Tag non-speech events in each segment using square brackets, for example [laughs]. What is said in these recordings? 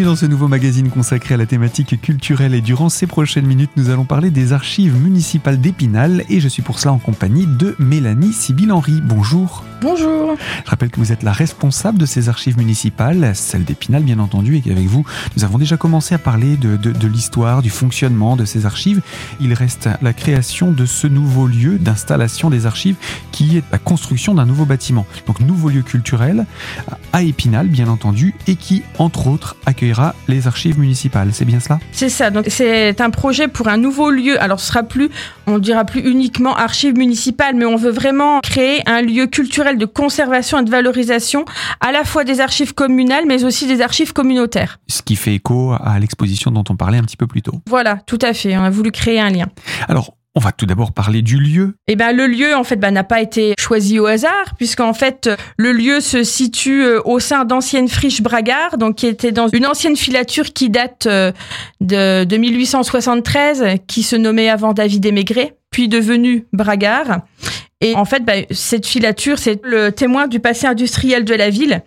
Bienvenue dans ce nouveau magazine consacré à la thématique culturelle et durant ces prochaines minutes, nous allons parler des archives municipales d'Épinal et je suis pour cela en compagnie de Mélanie Sibyl-Henry. Bonjour. Bonjour. Je rappelle que vous êtes la responsable de ces archives municipales, celle d'Épinal bien entendu, et qu'avec vous, nous avons déjà commencé à parler de, de, de l'histoire, du fonctionnement de ces archives. Il reste la création de ce nouveau lieu d'installation des archives qui est la construction d'un nouveau bâtiment. Donc nouveau lieu culturel à Épinal bien entendu et qui entre autres accueillera les archives municipales. C'est bien cela? C'est ça. Donc c'est un projet pour un nouveau lieu. Alors ce sera plus, on dira plus uniquement archives municipales, mais on veut vraiment créer un lieu culturel de conservation et de valorisation à la fois des archives communales, mais aussi des archives communautaires. Ce qui fait écho à l'exposition dont on parlait un petit peu plus tôt. Voilà, tout à fait. On a voulu créer un lien. Alors, on va tout d'abord parler du lieu. Eh ben, le lieu, en fait, ben, n'a pas été choisi au hasard, puisqu'en fait, le lieu se situe euh, au sein d'anciennes friches Bragard, donc qui était dans une ancienne filature qui date euh, de, de 1873, qui se nommait avant David Émégré, puis devenue Bragard. Et en fait, bah, cette filature, c'est le témoin du passé industriel de la ville.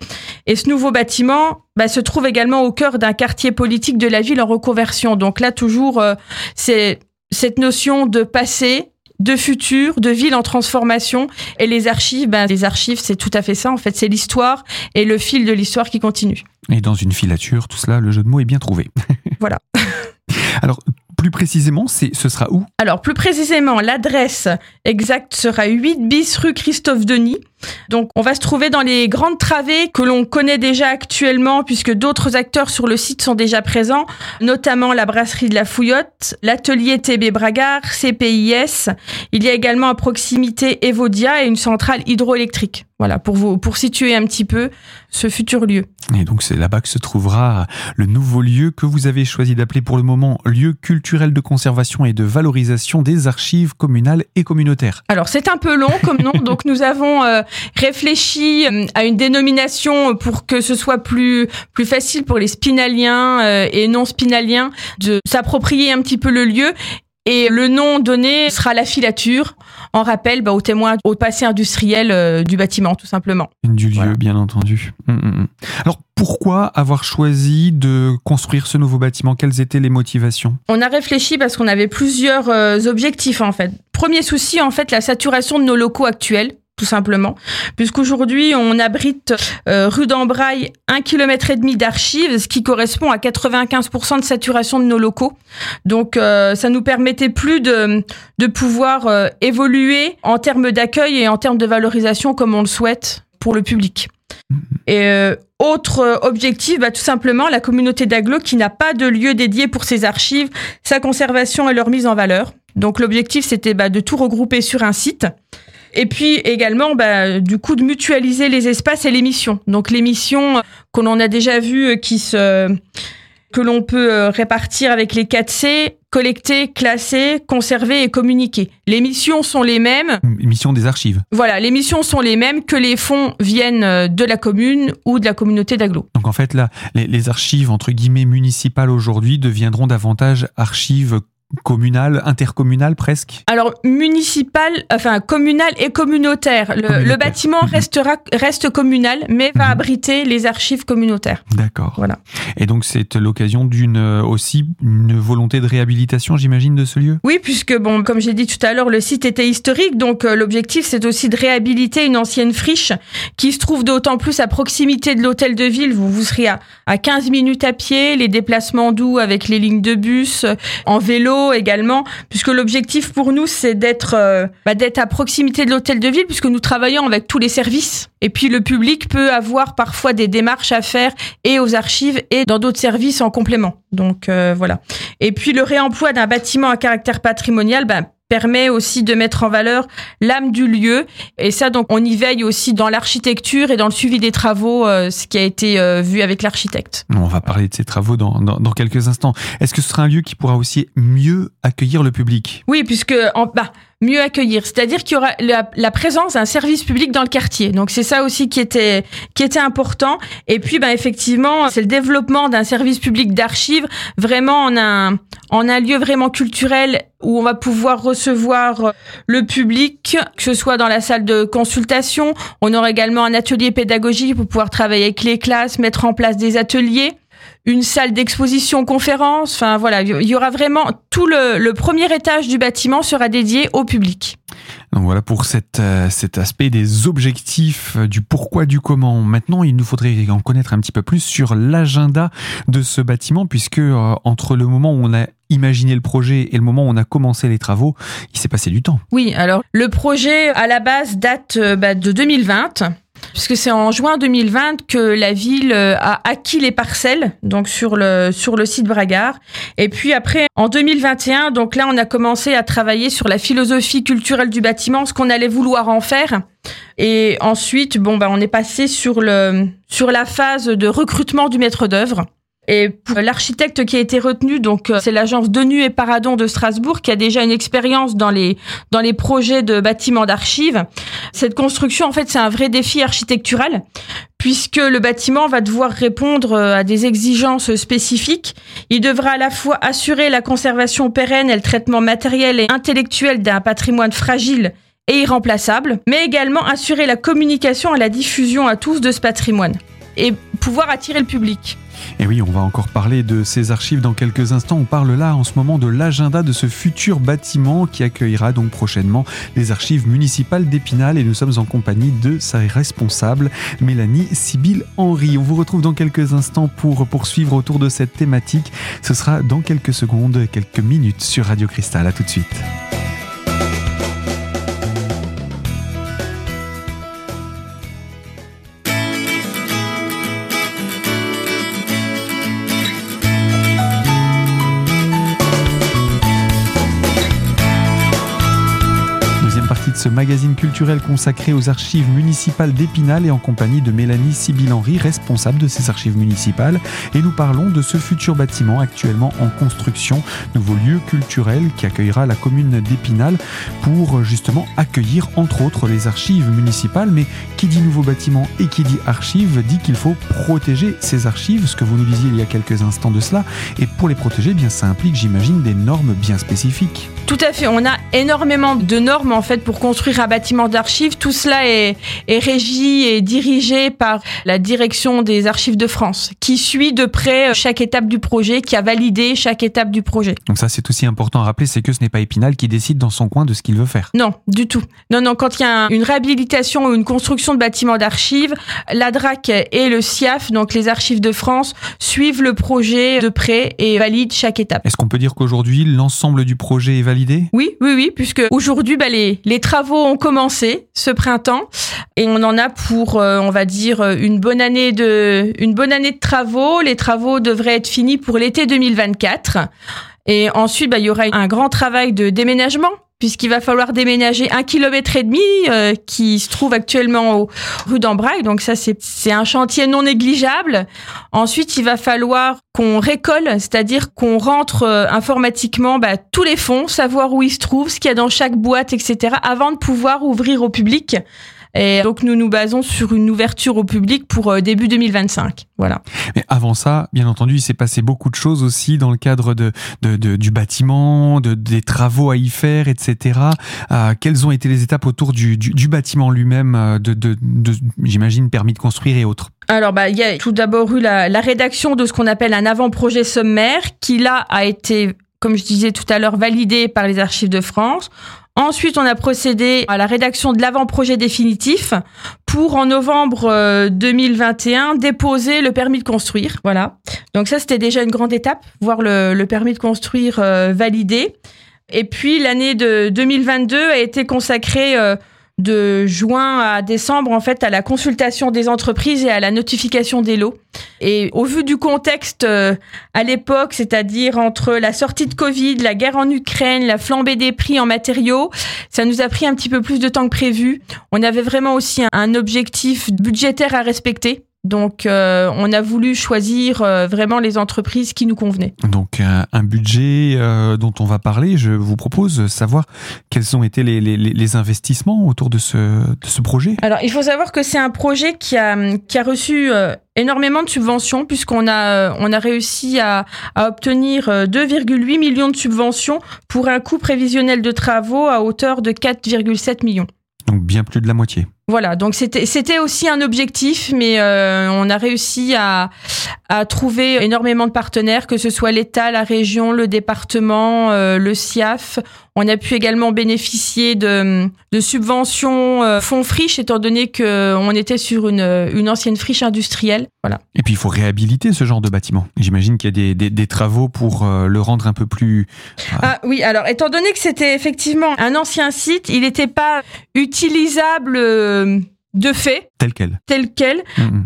Et ce nouveau bâtiment bah, se trouve également au cœur d'un quartier politique de la ville en reconversion. Donc là, toujours, euh, c'est cette notion de passé, de futur, de ville en transformation. Et les archives, ben, les archives, c'est tout à fait ça. En fait, c'est l'histoire et le fil de l'histoire qui continue. Et dans une filature, tout cela, le jeu de mots est bien trouvé. voilà. [laughs] Alors, plus précisément, c'est, ce sera où? Alors, plus précisément, l'adresse exacte sera 8 bis rue Christophe Denis. Donc, on va se trouver dans les grandes travées que l'on connaît déjà actuellement, puisque d'autres acteurs sur le site sont déjà présents, notamment la brasserie de la Fouillotte, l'atelier TB Bragard, CPIS. Il y a également à proximité Evodia et une centrale hydroélectrique. Voilà, pour vous, pour situer un petit peu ce futur lieu. Et donc, c'est là-bas que se trouvera le nouveau lieu que vous avez choisi d'appeler pour le moment lieu culturel de conservation et de valorisation des archives communales et communautaires. Alors, c'est un peu long comme nom, [laughs] donc nous avons euh, réfléchi euh, à une dénomination pour que ce soit plus plus facile pour les spinaliens euh, et non spinaliens de s'approprier un petit peu le lieu et le nom donné sera la filature, en rappel bah, aux témoins au passé industriel euh, du bâtiment, tout simplement. Du lieu, voilà. bien entendu. Hum, hum. Alors, pourquoi avoir choisi de construire ce nouveau bâtiment? Quelles étaient les motivations? On a réfléchi parce qu'on avait plusieurs euh, objectifs, en fait. Premier souci, en fait, la saturation de nos locaux actuels tout simplement, puisqu'aujourd'hui on abrite euh, rue d'Embraille un kilomètre et demi d'archives, ce qui correspond à 95% de saturation de nos locaux. Donc euh, ça nous permettait plus de, de pouvoir euh, évoluer en termes d'accueil et en termes de valorisation comme on le souhaite pour le public. Et euh, autre objectif, bah, tout simplement la communauté d'agglo qui n'a pas de lieu dédié pour ses archives, sa conservation et leur mise en valeur. Donc l'objectif c'était bah, de tout regrouper sur un site. Et puis également, bah, du coup, de mutualiser les espaces et les missions. Donc les missions que l'on a déjà vues, qui se que l'on peut répartir avec les 4C, collecter, classer, conserver et communiquer. Les missions sont les mêmes. Les missions des archives. Voilà, les missions sont les mêmes que les fonds viennent de la commune ou de la communauté d'agglo. Donc en fait, là, les, les archives, entre guillemets, municipales aujourd'hui deviendront davantage archives communal, intercommunal presque Alors municipal, enfin communal et communautaire. Le, communautaire. le bâtiment restera reste communal, mais va mmh. abriter les archives communautaires. D'accord. Voilà. Et donc c'est l'occasion d'une aussi une volonté de réhabilitation, j'imagine, de ce lieu? Oui, puisque bon, comme j'ai dit tout à l'heure, le site était historique, donc euh, l'objectif c'est aussi de réhabiliter une ancienne friche qui se trouve d'autant plus à proximité de l'hôtel de ville. Vous vous serez à, à 15 minutes à pied, les déplacements doux avec les lignes de bus, en vélo également, puisque l'objectif pour nous, c'est d'être euh, bah, d'être à proximité de l'hôtel de ville, puisque nous travaillons avec tous les services. Et puis le public peut avoir parfois des démarches à faire et aux archives et dans d'autres services en complément. Donc euh, voilà. Et puis le réemploi d'un bâtiment à caractère patrimonial, bah, permet aussi de mettre en valeur l'âme du lieu. Et ça, donc, on y veille aussi dans l'architecture et dans le suivi des travaux, euh, ce qui a été euh, vu avec l'architecte. On va parler de ces travaux dans, dans, dans quelques instants. Est-ce que ce sera un lieu qui pourra aussi mieux accueillir le public? Oui, puisque en, bah, mieux accueillir, c'est-à-dire qu'il y aura la, présence d'un service public dans le quartier. Donc c'est ça aussi qui était qui était important. Et puis ben effectivement, c'est le développement d'un service public d'archives vraiment en un en un lieu vraiment culturel où on va pouvoir recevoir le public, que ce soit dans la salle de consultation. On aura également un atelier pédagogique pour pouvoir travailler avec les classes, mettre en place des ateliers une salle d'exposition conférence. Enfin voilà, il y aura vraiment tout le, le premier étage du bâtiment sera dédié au public. Donc voilà pour cette, euh, cet aspect des objectifs, euh, du pourquoi, du comment. Maintenant, il nous faudrait en connaître un petit peu plus sur l'agenda de ce bâtiment, puisque euh, entre le moment où on a imaginé le projet et le moment où on a commencé les travaux, il s'est passé du temps. Oui, alors le projet à la base date bah, de 2020 puisque c'est en juin 2020 que la ville euh, a acquis les parcelles donc sur le sur le site Bragard et puis après en 2021 donc là on a commencé à travailler sur la philosophie culturelle du bâtiment ce qu'on allait vouloir en faire. Et ensuite bon bah on est passé sur le sur la phase de recrutement du maître d'œuvre et pour l'architecte qui a été retenu, donc euh, c'est l'agence Denu et Paradon de Strasbourg qui a déjà une expérience dans les dans les projets de bâtiments d'archives. Cette construction, en fait, c'est un vrai défi architectural puisque le bâtiment va devoir répondre euh, à des exigences spécifiques. Il devra à la fois assurer la conservation pérenne et le traitement matériel et intellectuel d'un patrimoine fragile et irremplaçable, mais également assurer la communication et la diffusion à tous de ce patrimoine et pouvoir attirer le public. Et oui, on va encore parler de ces archives dans quelques instants. On parle là en ce moment de l'agenda de ce futur bâtiment qui accueillera donc prochainement les archives municipales d'Épinal et nous sommes en compagnie de sa responsable, Mélanie Sibylle Henry. On vous retrouve dans quelques instants pour poursuivre autour de cette thématique. Ce sera dans quelques secondes, quelques minutes sur Radio Cristal. À tout de suite. Ce magazine culturel consacré aux archives municipales d'Épinal et en compagnie de Mélanie Sibyl-Henry, responsable de ces archives municipales. Et nous parlons de ce futur bâtiment actuellement en construction, nouveau lieu culturel qui accueillera la commune d'Épinal pour justement accueillir entre autres les archives municipales. Mais qui dit nouveau bâtiment et qui dit archives dit qu'il faut protéger ces archives, ce que vous nous disiez il y a quelques instants de cela. Et pour les protéger, eh bien ça implique, j'imagine, des normes bien spécifiques. Tout à fait. On a énormément de normes en fait pour construire un bâtiment d'archives. Tout cela est, est, régi et dirigé par la direction des archives de France, qui suit de près chaque étape du projet, qui a validé chaque étape du projet. Donc ça, c'est aussi important à rappeler, c'est que ce n'est pas Épinal qui décide dans son coin de ce qu'il veut faire. Non, du tout. Non, non. Quand il y a une réhabilitation ou une construction de bâtiment d'archives, la DRAC et le SIAF, donc les archives de France, suivent le projet de près et valident chaque étape. Est-ce qu'on peut dire qu'aujourd'hui, l'ensemble du projet est validé? Oui, oui, oui, puisque aujourd'hui, bah, les, les travaux ont commencé ce printemps et on en a pour, euh, on va dire, une bonne année de, une bonne année de travaux. Les travaux devraient être finis pour l'été 2024. Et ensuite, bah, il y aura un grand travail de déménagement puisqu'il va falloir déménager un kilomètre et demi euh, qui se trouve actuellement au rue d'Ambrail. Donc ça, c'est un chantier non négligeable. Ensuite, il va falloir qu'on récolle, c'est-à-dire qu'on rentre euh, informatiquement bah, tous les fonds, savoir où ils se trouvent, ce qu'il y a dans chaque boîte, etc., avant de pouvoir ouvrir au public. Et donc nous nous basons sur une ouverture au public pour euh, début 2025. Voilà. Mais avant ça, bien entendu, il s'est passé beaucoup de choses aussi dans le cadre de, de, de du bâtiment, de, des travaux à y faire, etc. Euh, quelles ont été les étapes autour du, du, du bâtiment lui-même, euh, de, de, de j'imagine, permis de construire et autres? Alors, bah, il y a tout d'abord eu la, la rédaction de ce qu'on appelle un avant-projet sommaire, qui là a été, comme je disais tout à l'heure, validé par les Archives de France. Ensuite, on a procédé à la rédaction de l'avant-projet définitif pour, en novembre 2021, euh, déposer le permis de construire. Voilà. Donc ça, c'était déjà une grande étape, voir le, permis de construire euh, validé. Et puis, l'année de 2022 a été consacrée euh, de juin à décembre en fait à la consultation des entreprises et à la notification des lots. Et au vu du contexte euh, à l'époque, c'est-à-dire entre la sortie de Covid, la guerre en Ukraine, la flambée des prix en matériaux, ça nous a pris un petit peu plus de temps que prévu. On avait vraiment aussi un objectif budgétaire à respecter. Donc, euh, on a voulu choisir euh, vraiment les entreprises qui nous convenaient. Donc, un budget euh, dont on va parler. Je vous propose de savoir quels ont été les, les, les investissements autour de ce, de ce, projet. Alors, il faut savoir que c'est un projet qui a, qui a reçu énormément de subventions puisqu'on a, on a réussi à, à obtenir 2,8 millions de subventions pour un coût prévisionnel de travaux à hauteur de 4,7 millions. Donc, bien plus de la moitié. Voilà, donc c'était c'était aussi un objectif, mais euh, on a réussi à, à trouver énormément de partenaires, que ce soit l'État, la région, le département, euh, le SIAF. On a pu également bénéficier de, de subventions euh, fonds friches, étant donné que on était sur une, une ancienne friche industrielle. Voilà. Et puis il faut réhabiliter ce genre de bâtiment. J'imagine qu'il y a des, des, des, travaux pour le rendre un peu plus. Ah oui, alors étant donné que c'était effectivement un ancien site, il n'était pas utilisable de fait. Tel quel. Tel quel. Mm-hmm.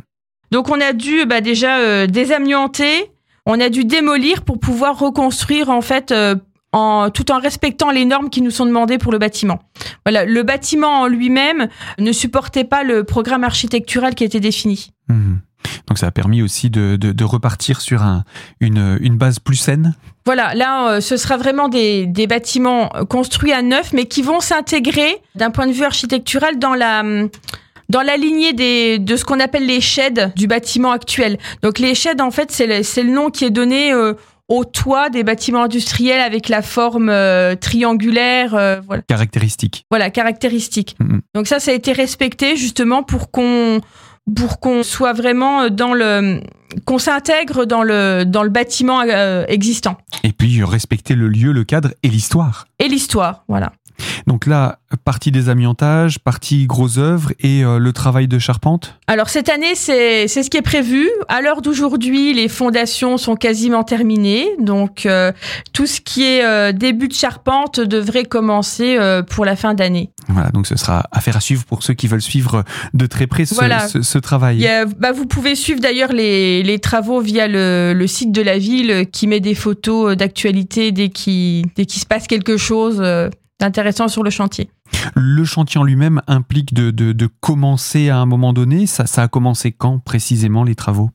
Donc on a dû bah, déjà euh, désamianter, on a dû démolir pour pouvoir reconstruire en fait euh, en, tout en respectant les normes qui nous sont demandées pour le bâtiment. Voilà, le bâtiment en lui-même ne supportait pas le programme architectural qui était défini. Mm-hmm. Donc ça a permis aussi de, de, de repartir sur un, une, une, base plus saine. Voilà, là, euh, ce sera vraiment des, des, bâtiments construits à neuf, mais qui vont s'intégrer d'un point de vue architectural dans la dans la lignée des, de ce qu'on appelle les sheds du bâtiment actuel. Donc les sheds, en fait, c'est le, le, nom qui est donné euh, au toit des bâtiments industriels avec la forme euh, triangulaire. Euh, voilà. Caractéristique. Voilà, caractéristique. Mm-hmm. Donc ça, ça a été respecté justement pour qu'on pour qu'on soit vraiment dans le qu'on s'intègre dans le dans le bâtiment existant. Et puis respecter le lieu, le cadre et l'histoire. Et l'histoire, voilà. Donc là, partie des amiantages, partie gros œuvres et euh, le travail de charpente Alors cette année, c'est ce qui est prévu. À l'heure d'aujourd'hui, les fondations sont quasiment terminées. Donc euh, tout ce qui est euh, début de charpente devrait commencer pour la fin d'année. Voilà, donc ce sera affaire à suivre pour ceux qui veulent suivre de très près ce, ce, ce travail. bah, vous pouvez suivre d'ailleurs les, les, travaux via le, le, site de la ville qui met des photos d'actualité dès qu'il qu se passe quelque chose intéressant sur le chantier. Le chantier en lui-même implique de, de, de, commencer à un moment donné. Ça, ça a commencé quand précisément les travaux?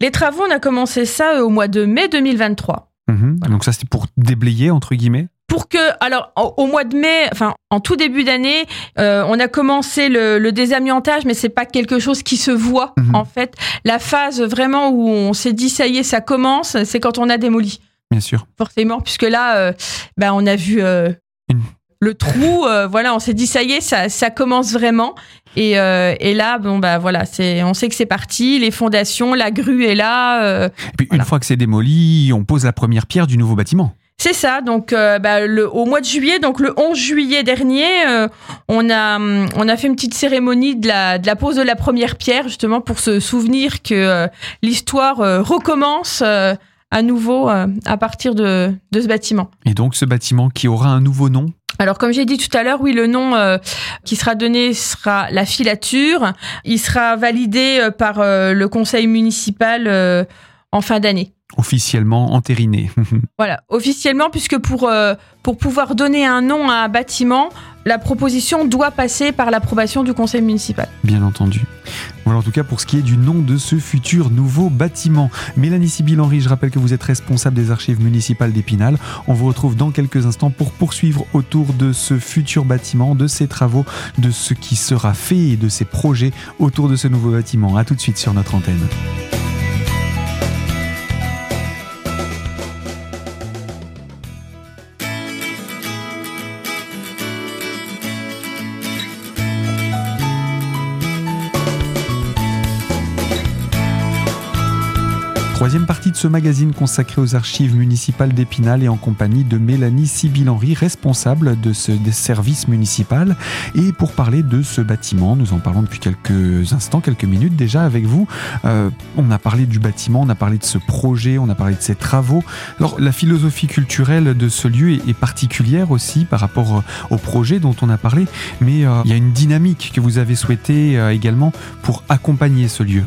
Les travaux, on a commencé ça euh, au mois de mai 2023. Mmh. Voilà. Donc ça, c'était pour déblayer, entre guillemets? Pour que, alors, au mois de mai, enfin, en tout début d'année, euh, on a commencé le, le désamiantage, mais c'est pas quelque chose qui se voit, mmh. en fait. La phase vraiment où on s'est dit, ça y est, ça commence, c'est quand on a démoli. Bien sûr. Forcément, puisque là, euh, ben, on a vu euh, Une le trou, euh, voilà, on s'est dit ça y est, ça, ça commence vraiment. Et, euh, et là, bon bah voilà, c'est, on sait que c'est parti, les fondations, la grue est là. Euh, et puis voilà. une fois que c'est démoli, on pose la première pierre du nouveau bâtiment. C'est ça, donc euh, bah, le, au mois de juillet, donc le 11 juillet dernier, euh, on, a, on a fait une petite cérémonie de la, de la pose de la première pierre, justement pour se souvenir que euh, l'histoire recommence à nouveau à partir de, de ce bâtiment. Et donc ce bâtiment qui aura un nouveau nom alors comme j'ai dit tout à l'heure, oui, le nom euh, qui sera donné sera la filature. Il sera validé euh, par euh, le conseil municipal en fin d'année. Officiellement entériné. [laughs] voilà, officiellement, puisque pour, pour pouvoir donner un nom à un bâtiment, la proposition doit passer par l'approbation du conseil municipal. Bien entendu. Voilà en tout cas pour ce qui est du nom de ce futur nouveau bâtiment. Mélanie Sibyl-Henry, je rappelle que vous êtes responsable des archives municipales d'Épinal. On vous retrouve dans quelques instants pour poursuivre autour de ce futur bâtiment, de ses travaux, de ce qui sera fait et de ses projets autour de ce nouveau bâtiment. A tout de suite sur notre antenne. Troisième partie de ce magazine consacré aux archives municipales d'Épinal et en compagnie de Mélanie Sibyl-Henry, responsable de ce des services municipal. Et pour parler de ce bâtiment, nous en parlons depuis quelques instants, quelques minutes déjà avec vous. Euh, on a parlé du bâtiment, on a parlé de ce projet, on a parlé de ses travaux. Alors la philosophie culturelle de ce lieu est, particulière aussi par rapport au projet dont on a parlé, mais euh, il y a une dynamique que vous avez souhaité euh, également pour accompagner ce lieu.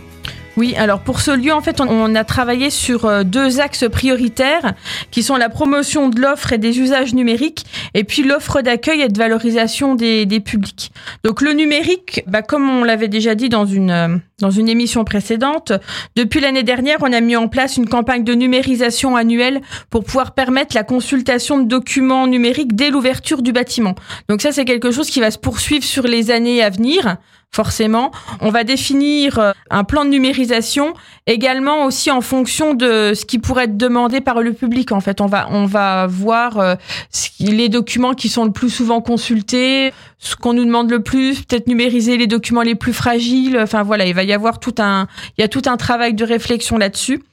Oui, alors pour ce lieu, en fait, on, a travaillé sur euh, deux axes prioritaires qui sont la promotion de l'offre et des usages numériques et puis l'offre d'accueil et de valorisation des, des, publics. Donc le numérique, bah, comme on l'avait déjà dit dans une, euh, dans une émission précédente, depuis l'année dernière, on a mis en place une campagne de numérisation annuelle pour pouvoir permettre la consultation de documents numériques dès l'ouverture du bâtiment. Donc ça, c'est quelque chose qui va se poursuivre sur les années à venir forcément. On va définir euh, un plan de numérisation également aussi en fonction de ce qui pourrait être demandé par le public. En fait, on va on va voir euh, les documents qui sont le plus souvent consultés, ce qu'on nous demande le plus, peut-être numériser les documents les plus fragiles. Enfin voilà, il va y avoir tout un, il y a tout un travail de réflexion là-dessus.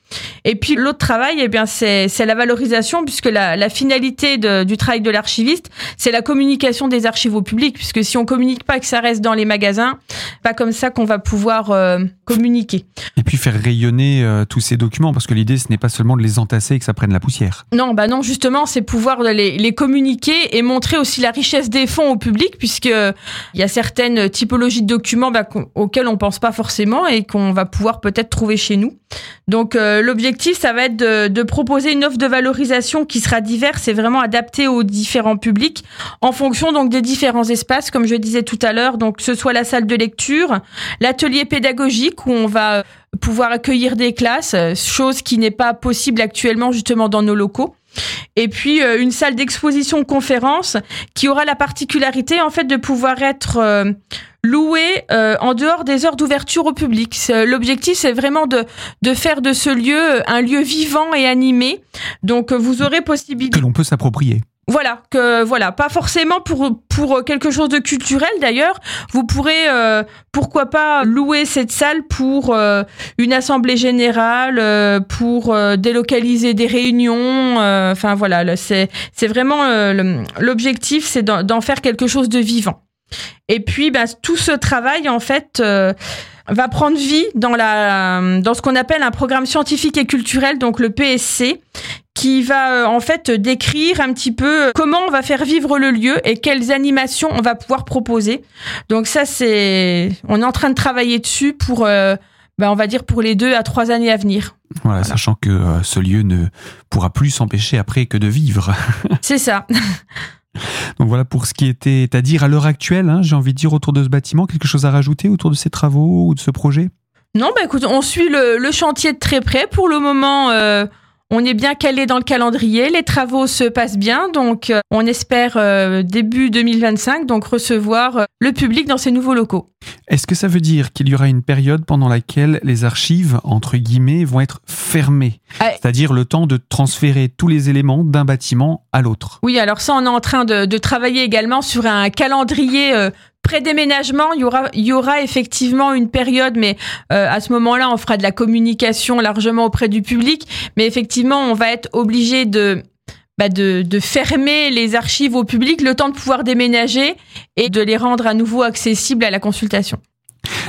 Et puis l'autre travail, eh bien c'est la valorisation puisque la, la finalité de, du travail de l'archiviste, c'est la communication des archives au public puisque si on communique pas que ça reste dans les magasins, pas comme ça qu'on va pouvoir euh, communiquer. Et puis faire rayonner euh, tous ces documents parce que l'idée ce n'est pas seulement de les entasser et que ça prenne la poussière. Non, bah non, justement, c'est pouvoir les, les communiquer et montrer aussi la richesse des fonds au public puisque il y a certaines typologies de documents bah, auxquels on pense pas forcément et qu'on va pouvoir peut-être trouver chez nous. Donc euh, l'objectif, ça va être de, proposer une offre de valorisation qui sera diverse et vraiment adaptée aux différents publics en fonction donc des différents espaces, comme je disais tout à l'heure. Donc ce soit la salle de lecture, l'atelier pédagogique où on va pouvoir accueillir des classes, chose qui n'est pas possible actuellement justement dans nos locaux. Et puis euh, une salle d'exposition conférence qui aura la particularité en fait de pouvoir être euh, louée euh, en dehors des heures d'ouverture au public. L'objectif c'est vraiment de de faire de ce lieu un lieu vivant et animé. Donc vous aurez possibilité que l'on peut s'approprier. Voilà, que voilà, pas forcément pour pour quelque chose de culturel d'ailleurs. Vous pourrez euh, pourquoi pas louer cette salle pour euh, une assemblée générale, euh, pour délocaliser des réunions. Enfin voilà, c'est c'est vraiment l'objectif, c'est d'en faire quelque chose de vivant. Et puis, bah, tout ce travail en fait va prendre vie dans la dans ce qu'on appelle un programme scientifique et culturel, donc le PSC, qui va euh, en fait décrire un petit peu euh, comment on va faire vivre le lieu et quelles animations on va pouvoir proposer. Donc ça c'est on est en train de travailler dessus pour euh, ben, on va dire pour les deux à trois années à venir. Voilà, sachant que ce lieu ne pourra plus s'empêcher après que de vivre. c'est ça. [laughs] Donc voilà pour ce qui était à dire à l'heure actuelle. Hein, j'ai envie de dire autour de ce bâtiment, quelque chose à rajouter autour de ces travaux ou de ce projet? Non, bah écoute, on suit le, chantier de très près. Pour le moment, on est bien calé dans le calendrier, les travaux se passent bien, donc euh, on espère euh, début 2025 donc recevoir euh, le public dans ces nouveaux locaux. Est-ce que ça veut dire qu'il y aura une période pendant laquelle les archives entre guillemets vont être fermées, ah, c'est-à-dire le temps de transférer tous les éléments d'un bâtiment à l'autre Oui, alors ça on est en train de, de travailler également sur un calendrier pré-déménagement, il y aura, il y aura effectivement une période, mais euh, à ce moment-là, on fera de la communication largement auprès du public. Mais effectivement, on va être obligé de, bah de, de, fermer les archives au public, le temps de pouvoir déménager et de les rendre à nouveau accessibles à la consultation.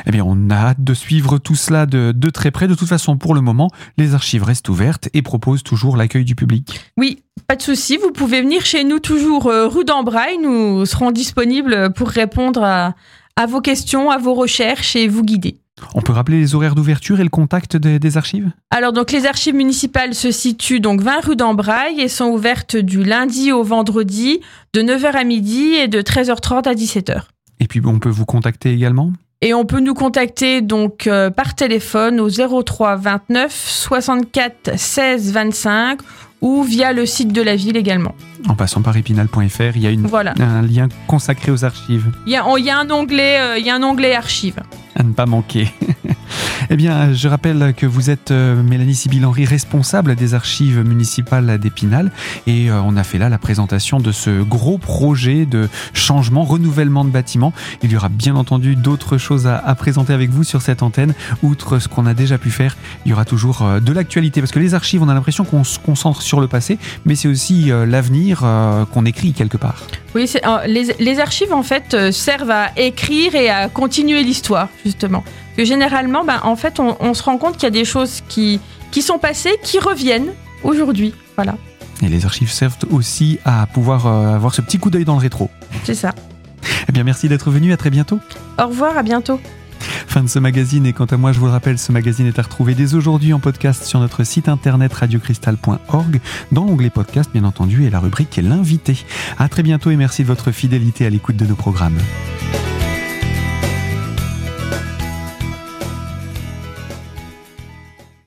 Eh bien, on a hâte de suivre tout cela de, de, très près. De toute façon, pour le moment, les archives restent ouvertes et proposent toujours l'accueil du public. Oui, pas de souci. Vous pouvez venir chez nous toujours euh, rue d'Embraille. Nous serons disponibles pour répondre à, à, vos questions, à vos recherches et vous guider. On peut rappeler les horaires d'ouverture et le contact des archives? Alors donc les archives municipales se situent donc 20 rue d'Embraille et sont ouvertes du lundi au vendredi de 9h à midi et de 13h30 à 17h. Et puis on peut vous contacter également? Et on peut nous contacter donc euh, par téléphone au 03 29 64 16 25 ou via le site de la ville également. En passant par épinal.fr, il y a une, un lien consacré aux archives. Il y a, il y a un onglet, euh, il y a un onglet archives. À ne pas manquer. [laughs] Eh bien, je rappelle que vous êtes euh, Mélanie Sibyl-Henry, responsable des archives municipales d'Épinal. Et euh, on a fait là la présentation de ce gros projet de changement, renouvellement de bâtiments. Il y aura bien entendu d'autres choses à, présenter avec vous sur cette antenne. Outre ce qu'on a déjà pu faire, il y aura toujours euh, de l'actualité. Parce que les archives, on a l'impression qu'on se concentre sur le passé, mais c'est aussi l'avenir qu'on écrit quelque part. Oui, les, les, archives, en fait, servent à écrire et à continuer l'histoire, justement que généralement, ben, en fait, on, se rend compte qu'il y a des choses qui, qui sont passées, qui reviennent aujourd'hui. Voilà. Et les archives servent aussi à pouvoir euh, avoir ce petit coup d'œil dans le rétro. C'est ça. Eh bien, merci d'être venu. À très bientôt. Au revoir. À bientôt. Fin de ce magazine et quant à moi je vous le rappelle ce magazine est à retrouver dès aujourd'hui en podcast sur notre site internet radiocristal.org dans l'onglet podcast bien entendu et la rubrique l'invité. À très bientôt et merci de votre fidélité à l'écoute de nos programmes.